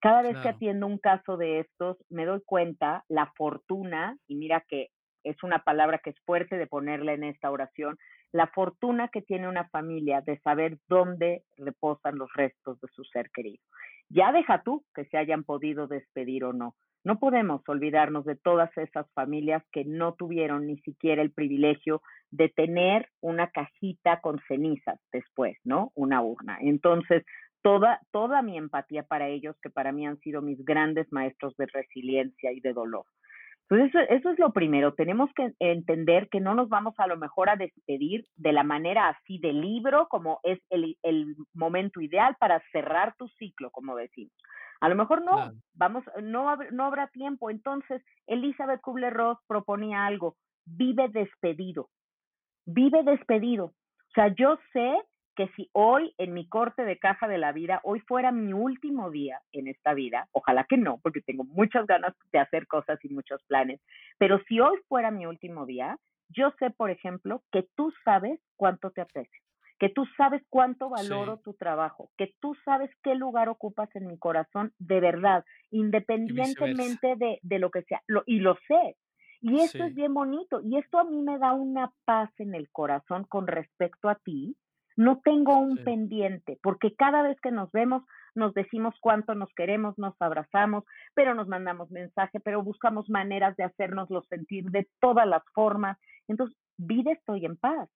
Cada vez que atiendo un caso de estos, me doy cuenta la fortuna, y mira que es una palabra que es fuerte de ponerla en esta oración, la fortuna que tiene una familia de saber dónde reposan los restos de su ser querido. Ya deja tú que se hayan podido despedir o no. No podemos olvidarnos de todas esas familias que no tuvieron ni siquiera el privilegio de tener una cajita con cenizas después, ¿no? Una urna. Entonces, toda, toda mi empatía para ellos, que para mí han sido mis grandes maestros de resiliencia y de dolor. Entonces, eso, eso, es lo primero. Tenemos que entender que no nos vamos a lo mejor a despedir de la manera así de libro, como es el, el momento ideal para cerrar tu ciclo, como decimos. A lo mejor no, vamos, no, no habrá tiempo. Entonces, Elizabeth Kubler-Ross proponía algo, vive despedido, vive despedido. O sea, yo sé que si hoy en mi corte de caja de la vida, hoy fuera mi último día en esta vida, ojalá que no, porque tengo muchas ganas de hacer cosas y muchos planes, pero si hoy fuera mi último día, yo sé, por ejemplo, que tú sabes cuánto te aprecio, que tú sabes cuánto valoro tu trabajo, que tú sabes qué lugar ocupas en mi corazón de verdad, independientemente de, de, lo que sea, lo, y lo sé. Y esto es bien bonito, y esto a mí me da una paz en el corazón con respecto a ti, no tengo un pendiente, porque cada vez que nos vemos nos decimos cuánto nos queremos, nos abrazamos, pero nos mandamos mensaje, pero buscamos maneras de hacernoslo sentir de todas las formas. Entonces, vida estoy en paz.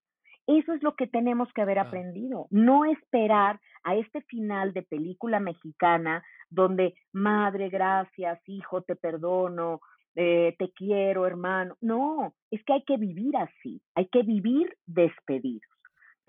Eso es lo que tenemos que haber aprendido, no esperar a este final de película mexicana donde, madre, gracias, hijo, te perdono, eh, te quiero, hermano. No, es que hay que vivir así, hay que vivir despedidos.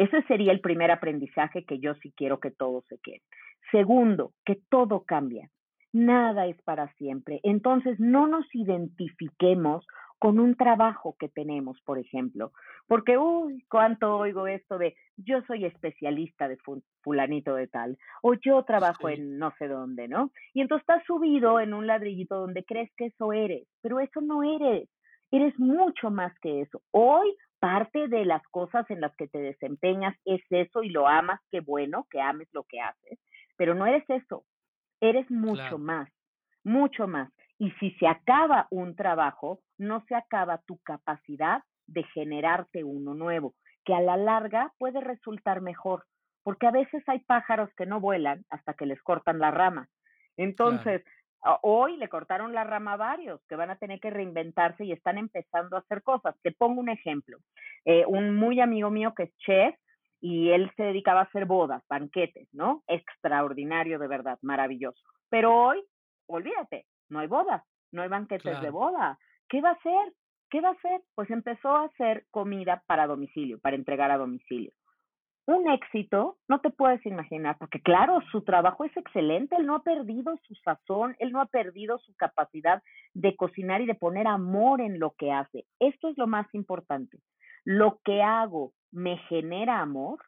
Ese sería el primer aprendizaje que yo sí quiero que todos se queden. Segundo, que todo cambia. Nada es para siempre. Entonces, no nos identifiquemos con un trabajo que tenemos, por ejemplo, porque, uy, cuánto oigo esto de yo soy especialista de fulanito de tal, o yo trabajo en no sé dónde, ¿no? Y entonces estás subido en un ladrillito donde crees que eso eres, pero eso no eres, eres mucho más que eso. Hoy parte de las cosas en las que te desempeñas es eso y lo amas, qué bueno que ames lo que haces, pero no eres eso, eres mucho más, mucho más. Y si se acaba un trabajo, no se acaba tu capacidad de generarte uno nuevo, que a la larga puede resultar mejor, porque a veces hay pájaros que no vuelan hasta que les cortan la rama. Entonces, Hoy le cortaron la rama a varios que van a tener que reinventarse y están empezando a hacer cosas. Te pongo un ejemplo. Eh, un muy amigo mío que es chef y él se dedicaba a hacer bodas, banquetes, ¿no? Extraordinario, de verdad, maravilloso. Pero hoy, olvídate, no hay bodas, no hay banquetes de boda. ¿Qué va a hacer? ¿Qué va a hacer? Pues empezó a hacer comida para domicilio, para entregar a domicilio un éxito, no te puedes imaginar, porque claro, su trabajo es excelente, él no ha perdido su sazón, él no ha perdido su capacidad de cocinar y de poner amor en lo que hace. Esto es lo más importante. Lo que hago me genera amor,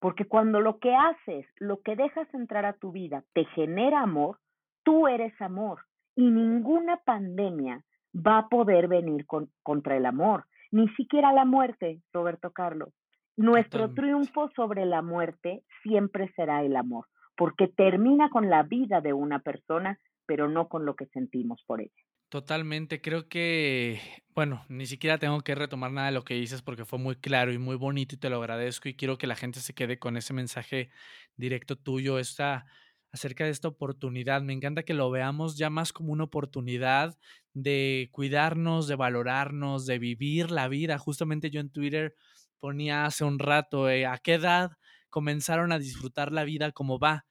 porque cuando lo que haces, lo que dejas entrar a tu vida, te genera amor, tú eres amor y ninguna pandemia va a poder venir contra el amor, ni siquiera la muerte, Roberto Carlos. Nuestro triunfo sobre la muerte siempre será el amor, porque termina con la vida de una persona, pero no con lo que sentimos por ella. Totalmente, creo que, bueno, ni siquiera tengo que retomar nada de lo que dices porque fue muy claro y muy bonito y te lo agradezco y quiero que la gente se quede con ese mensaje directo tuyo, esta, acerca de esta oportunidad. Me encanta que lo veamos ya más como una oportunidad de cuidarnos, de valorarnos, de vivir la vida. Justamente yo en Twitter ponía hace un rato, eh, ¿a qué edad comenzaron a disfrutar la vida como va?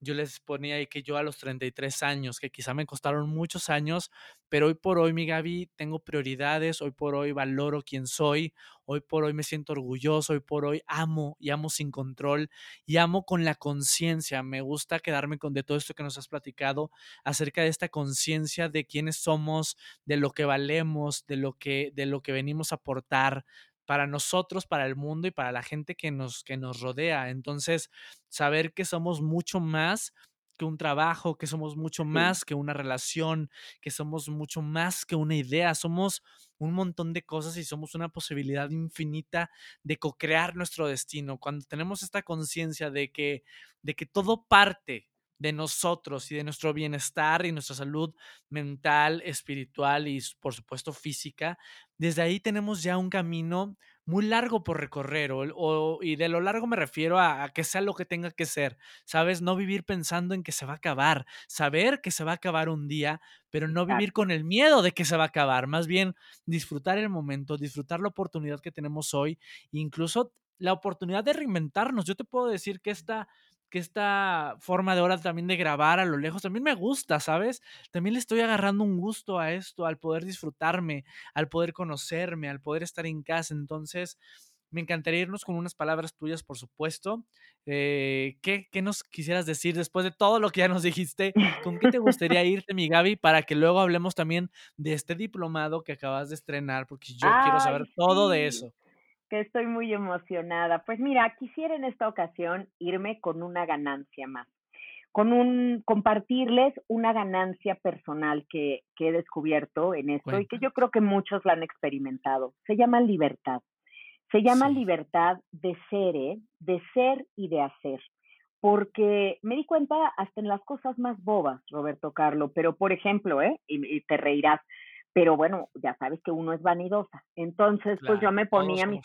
Yo les ponía ahí que yo a los 33 años, que quizá me costaron muchos años, pero hoy por hoy, mi Gaby, tengo prioridades, hoy por hoy valoro quién soy, hoy por hoy me siento orgulloso, hoy por hoy amo y amo sin control y amo con la conciencia. Me gusta quedarme con de todo esto que nos has platicado acerca de esta conciencia de quiénes somos, de lo que valemos, de lo que, de lo que venimos a aportar, para nosotros, para el mundo y para la gente que nos, que nos rodea. Entonces, saber que somos mucho más que un trabajo, que somos mucho más que una relación, que somos mucho más que una idea, somos un montón de cosas y somos una posibilidad infinita de co-crear nuestro destino. Cuando tenemos esta conciencia de que, de que todo parte de nosotros y de nuestro bienestar y nuestra salud mental, espiritual y por supuesto física, desde ahí tenemos ya un camino muy largo por recorrer, o, y de lo largo me refiero a, que sea lo que tenga que ser, ¿sabes? No vivir pensando en que se va a acabar, saber que se va a acabar un día, pero no vivir con el miedo de que se va a acabar, más bien disfrutar el momento, disfrutar la oportunidad que tenemos hoy, incluso la oportunidad de reinventarnos. Yo te puedo decir que esta que esta forma de ahora también de grabar a lo lejos también me gusta, ¿sabes? También le estoy agarrando un gusto a esto, al poder disfrutarme, al poder conocerme, al poder estar en casa. Entonces, me encantaría irnos con unas palabras tuyas, por supuesto. Eh, ¿qué, ¿qué, nos quisieras decir después de todo lo que ya nos dijiste? ¿Con qué te gustaría <laughs> irte, mi Gaby, para que luego hablemos también de este diplomado que acabas de estrenar? Porque yo quiero saber todo de eso que estoy muy emocionada. Pues mira, quisiera en esta ocasión irme con una ganancia más, con un compartirles una ganancia personal que, que he descubierto en esto y que yo creo que muchos la han experimentado. Se llama libertad. Se llama libertad de ser, ¿eh? de ser y de hacer. Porque me di cuenta hasta en las cosas más bobas, Roberto Carlo, pero por ejemplo, ¿eh? y te reirás, pero bueno, ya sabes que uno es vanidosa. Entonces, pues yo me ponía mis,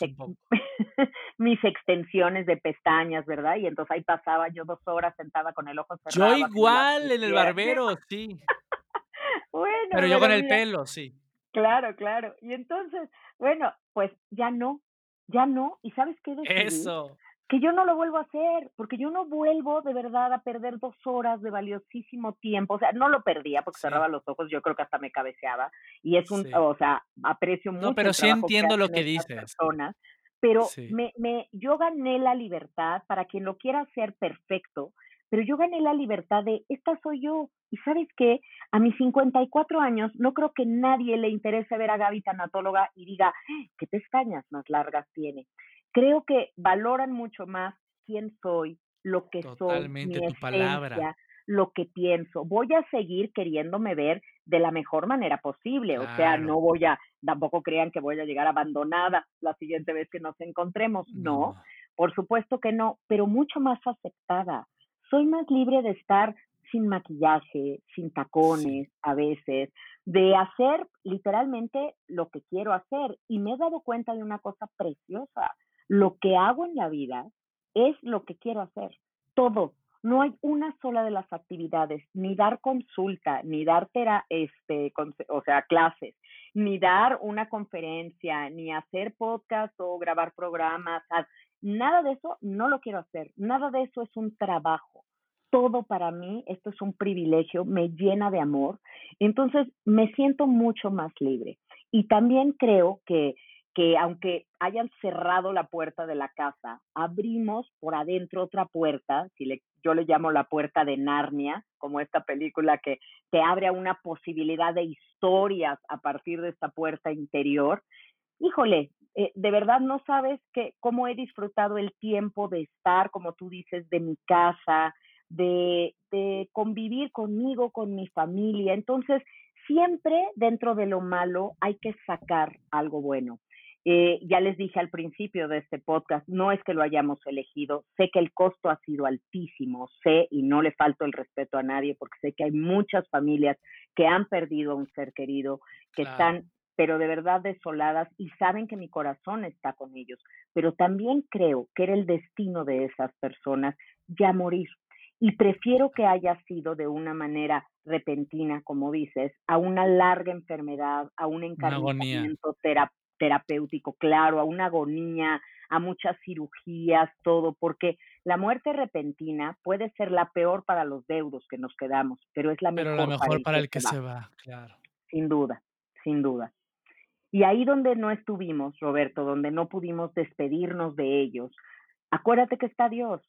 <laughs> mis extensiones de pestañas, ¿verdad? Y entonces ahí pasaba yo dos horas sentada con el ojo cerrado. Yo igual en el barbero, sí. <laughs> bueno. Pero yo con el pelo, sí. Claro, claro. Y entonces, bueno, pues ya no, ya no. ¿Y sabes qué Eso que yo no lo vuelvo a hacer, porque yo no vuelvo de verdad a perder dos horas de valiosísimo tiempo. O sea, no lo perdía porque cerraba los ojos, yo creo que hasta me cabeceaba. Y es un, o sea, aprecio mucho. No, pero sí entiendo lo que dices. Personas, pero me, me, yo gané la libertad para quien lo quiera hacer perfecto, pero yo gané la libertad de, esta soy yo. Y sabes qué, a mis 54 años no creo que nadie le interese ver a Gaby tanatóloga y diga, ¡Ah! ¿qué pestañas más largas tiene? creo que valoran mucho más quién soy, lo que soy, mi tu palabra. lo que pienso. Voy a seguir queriéndome ver de la mejor manera posible, o sea, no voy a, tampoco crean que voy a llegar abandonada la siguiente vez que nos encontremos, no, por supuesto que no, pero mucho más aceptada. Soy más libre de estar sin maquillaje, sin tacones a veces, de hacer literalmente lo que quiero hacer. Y me he dado cuenta de una cosa preciosa lo que hago en la vida es lo que quiero hacer, todo. No hay una sola de las actividades, ni dar consulta, ni dar este, o sea, clases, ni dar una conferencia, ni hacer podcast o grabar programas. Nada de eso no lo quiero hacer. Nada de eso es un trabajo. Todo para mí, esto es un privilegio, me llena de amor. Entonces, me siento mucho más libre. Y también creo que que aunque hayan cerrado la puerta de la casa, abrimos por adentro otra puerta, si yo le llamo la puerta de Narnia, como esta película que te abre a una posibilidad de historias a partir de esta puerta interior. Híjole, eh, de verdad no sabes que, cómo he disfrutado el tiempo de estar, como tú dices, de mi casa, de, de convivir conmigo, con mi familia. Entonces, siempre dentro de lo malo hay que sacar algo bueno. Eh, ya les dije al principio de este podcast, no es que lo hayamos elegido, sé que el costo ha sido altísimo, sé y no le falto el respeto a nadie porque sé que hay muchas familias que han perdido a un ser querido, que están pero de verdad desoladas y saben que mi corazón está con ellos, pero también creo que era el destino de esas personas ya morir. Y prefiero que haya sido de una manera repentina, como dices, a una larga enfermedad, a un encarnamiento terapéutico terapéutico, claro, a una agonía, a muchas cirugías, todo, porque la muerte repentina puede ser la peor para los deudos que nos quedamos, pero es la mejor, para, el, que, se, va. claro. Sin duda, sin duda. Y ahí donde no estuvimos, Roberto, donde no pudimos despedirnos de ellos, acuérdate que está Dios.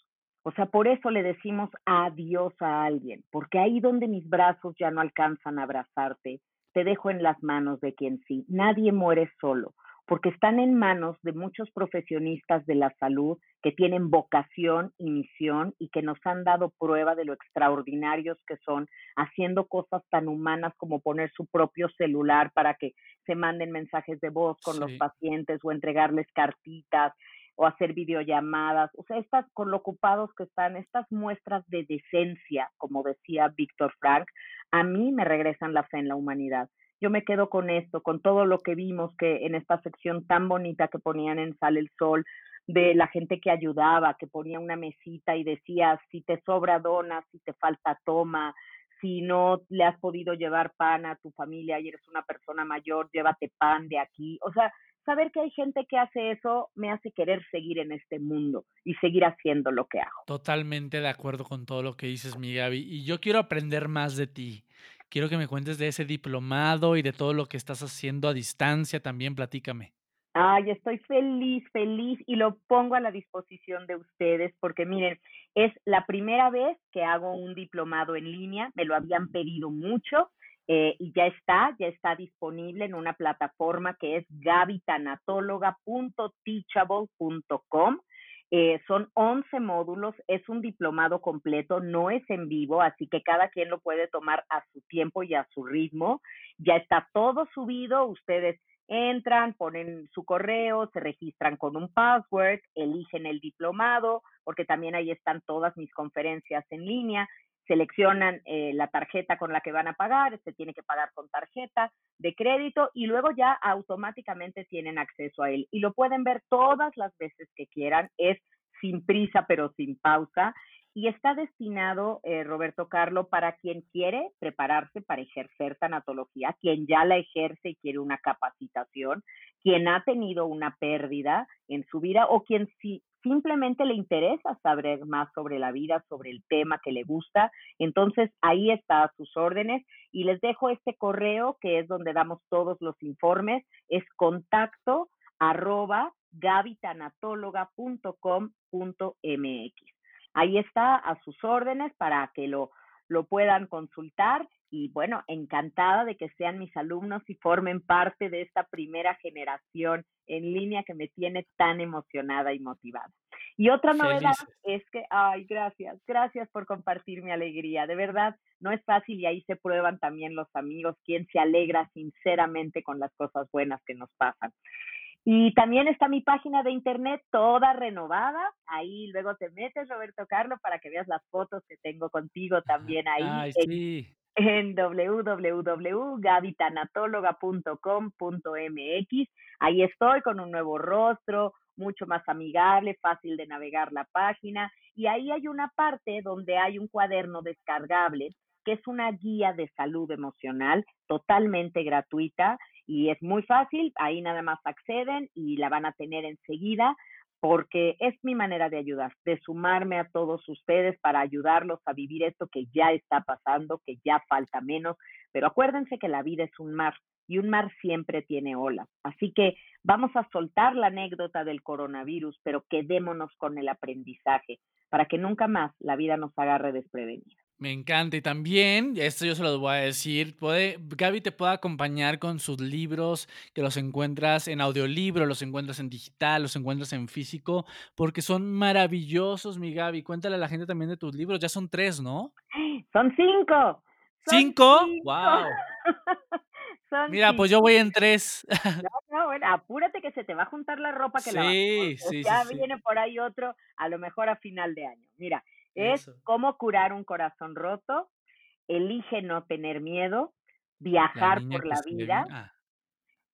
O sea, por eso le decimos adiós a alguien, porque ahí donde mis brazos ya no alcanzan a abrazarte, te dejo en las manos de quien sí. Nadie muere solo. porque están en manos de muchos profesionistas de la salud que tienen vocación y misión y que nos han dado prueba de lo extraordinarios que son haciendo cosas tan humanas como poner su propio celular para que se manden mensajes de voz con los pacientes o entregarles cartitas o hacer videollamadas, o sea, estas con lo ocupados que están, estas muestras de decencia, como decía Víctor Frank, a mí me regresan la fe en la humanidad yo me quedo con esto, con todo lo que vimos que en esta sección tan bonita que ponían en Sale el Sol, de la gente que ayudaba, que ponía una mesita y decía, si te sobra dona, si te falta toma, si no le has podido llevar pan a tu familia y eres una persona mayor, llévate pan de aquí. O sea, saber que hay gente que hace eso me hace querer seguir en este mundo y seguir haciendo lo que hago. Totalmente de acuerdo con todo lo que dices, mi Gaby. Y yo quiero aprender más de ti. Quiero que me cuentes de ese diplomado y de todo lo que estás haciendo a distancia también, platícame. Ay, estoy feliz, feliz y lo pongo a la disposición de ustedes porque miren, es la primera vez que hago un diplomado en línea, me lo habían pedido mucho eh, y ya está, ya está disponible en una plataforma que es gavitanatóloga.teachable.com. Eh, son 11 módulos, es un diplomado completo, no es en vivo, así que cada quien lo puede tomar a su tiempo y a su ritmo. Ya está todo subido, ustedes entran, ponen su correo, se registran con un password, eligen el diplomado, porque también ahí están todas mis conferencias en línea, seleccionan eh, la tarjeta con la que van a pagar, se tiene que pagar con tarjeta de crédito y luego ya automáticamente tienen acceso a él. Y lo pueden ver todas las veces que quieran, es sin prisa pero sin pausa. Y está destinado, eh, Roberto Carlo, para quien quiere prepararse para ejercer tanatología, quien ya la ejerce y quiere una capacitación, quien ha tenido una pérdida en su vida o quien sí, simplemente le interesa saber más sobre la vida, sobre el tema que le gusta. Entonces, ahí está a sus órdenes y les dejo este correo que es donde damos todos los informes, es contacto arroba Ahí está a sus órdenes para que lo, lo puedan consultar y bueno, encantada de que sean mis alumnos y formen parte de esta primera generación en línea que me tiene tan emocionada y motivada. Y otra novedad es que, ay, gracias, gracias por compartir mi alegría. De verdad, no es fácil y ahí se prueban también los amigos, quien se alegra sinceramente con las cosas buenas que nos pasan. Y también está mi página de internet toda renovada. Ahí luego te metes, Roberto Carlos, para que veas las fotos que tengo contigo también ahí. Ay, sí. En. Ahí estoy con un nuevo rostro, mucho más amigable, fácil de navegar la página. Y ahí hay una parte donde hay un cuaderno descargable que es una guía de salud emocional totalmente gratuita y es muy fácil, ahí nada más acceden y la van a tener enseguida porque es mi manera de ayudar, de sumarme a todos ustedes para ayudarlos a vivir esto que ya está pasando, que ya falta menos, pero acuérdense que la vida es un mar y un mar siempre tiene olas. Así que vamos a soltar la anécdota del coronavirus, pero quedémonos con el aprendizaje para que nunca más la vida nos agarre desprevenida. Me encanta. Y también, esto yo se lo voy a decir, puede, Gaby te puede acompañar con sus libros, que los encuentras en audiolibro, los encuentras en digital, los encuentras en físico, porque son maravillosos, mi Gaby. Cuéntale a la gente también de tus libros. Ya son tres, ¿no? Son cinco. ¿Cinco? ¡Wow! <laughs> Mira, pues yo voy en tres. No, bueno, apúrate que se te va a juntar la ropa que la Sí, sí, Ya sí, viene por ahí otro, a lo mejor a final de año. Mira, es cómo curar un corazón roto, elige no tener miedo, viajar por la vida, ah.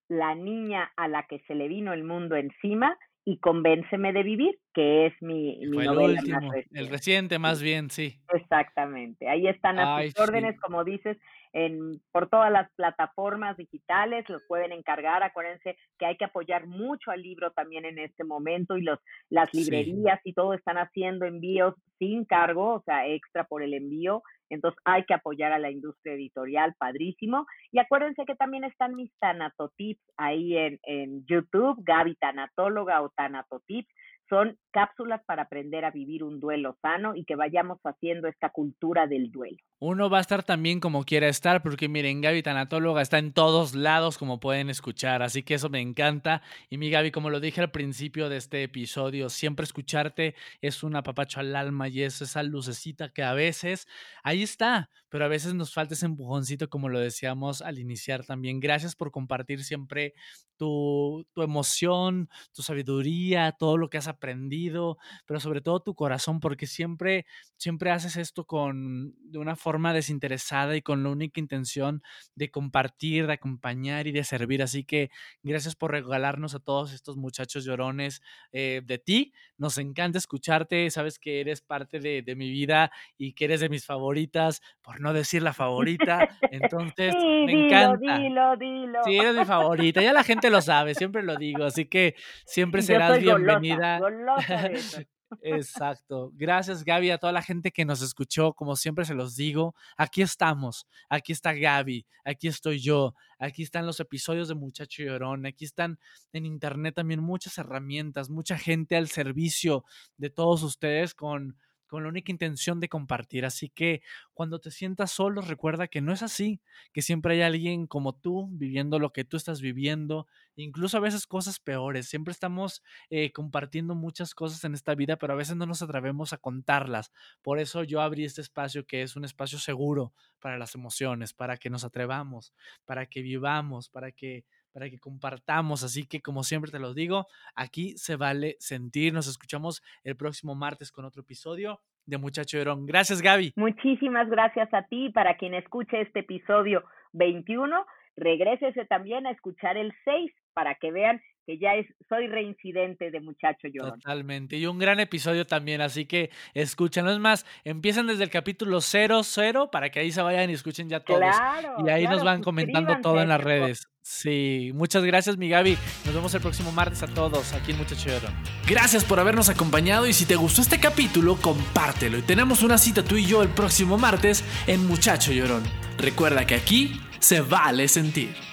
la niña a la que se le vino el mundo encima y Convénceme de vivir, que es mi, mi el novela último, más reciente. el reciente más bien, sí. Exactamente. Ahí están a Ay, sus órdenes, sí. como dices, en, por todas las plataformas digitales, los pueden encargar. Acuérdense que hay que apoyar mucho al libro también en este momento y los, las Sí. librerías y todo están haciendo envíos sin cargo, o sea, extra por el envío. Entonces hay que apoyar a la industria editorial, padrísimo. Y acuérdense que también están mis tanatotips ahí en, en YouTube, Gaby Tanatóloga o Tanatotips. Son cápsulas para aprender a vivir un duelo sano y que vayamos haciendo esta cultura del duelo. Uno va a estar también como quiera estar, porque miren, Gaby Tanatóloga está en todos lados, como pueden escuchar, así que eso me encanta. Y mi Gaby, como lo dije al principio de este episodio, siempre escucharte es un apapacho al alma y es esa lucecita que a veces ahí está, pero a veces nos falta ese empujoncito, como lo decíamos al iniciar también. Gracias por compartir siempre tu, tu emoción, tu sabiduría, todo lo que has aprendido, pero sobre todo tu corazón, porque siempre, siempre haces esto con de una forma desinteresada y con la única intención de compartir, de acompañar y de servir. Así que gracias por regalarnos a todos estos muchachos llorones eh, de ti. Nos encanta escucharte, sabes que eres parte de, de, mi vida y que eres de mis favoritas, por no decir la favorita. Entonces, sí, me dilo, encanta. Dilo, dilo. Sí, eres mi favorita. Ya la gente lo sabe, siempre lo digo. Así que siempre <laughs> serás Yo soy bienvenida. Golosa, golosa de eso. <laughs> Exacto. Gracias, Gaby, a toda la gente que nos escuchó. Como siempre se los digo, aquí estamos. Aquí está Gaby, aquí estoy yo, aquí están los episodios de Muchacho Llorón, aquí están en internet también muchas herramientas, mucha gente al servicio de todos ustedes con con la única intención de compartir. Así que cuando te sientas solo, recuerda que no es así, que siempre hay alguien como tú viviendo lo que tú estás viviendo, incluso a veces cosas peores. Siempre estamos eh, compartiendo muchas cosas en esta vida, pero a veces no nos atrevemos a contarlas. Por eso yo abrí este espacio que es un espacio seguro para las emociones, para que nos atrevamos, para que vivamos, para que para que compartamos. Así que, como siempre te lo digo, aquí se vale sentir. Nos escuchamos el próximo martes con otro episodio de Muchacho Herón. Gracias, Gaby. Muchísimas gracias a ti. Para quien escuche este episodio 21, regrésese también a escuchar el 6 para que vean que ya es, soy reincidente de muchacho llorón. Totalmente. Y un gran episodio también, así que escúchanlo. Es más, empiezan desde el capítulo 00 para que ahí se vayan y escuchen ya todos. Claro, y ahí claro, nos van comentando todo en las redes. Sí, muchas gracias mi Gaby. Nos vemos el próximo martes a todos aquí en Muchacho Llorón. Gracias por habernos acompañado y si te gustó este capítulo, compártelo. Y tenemos una cita tú y yo el próximo martes en Muchacho Llorón. Recuerda que aquí se vale sentir.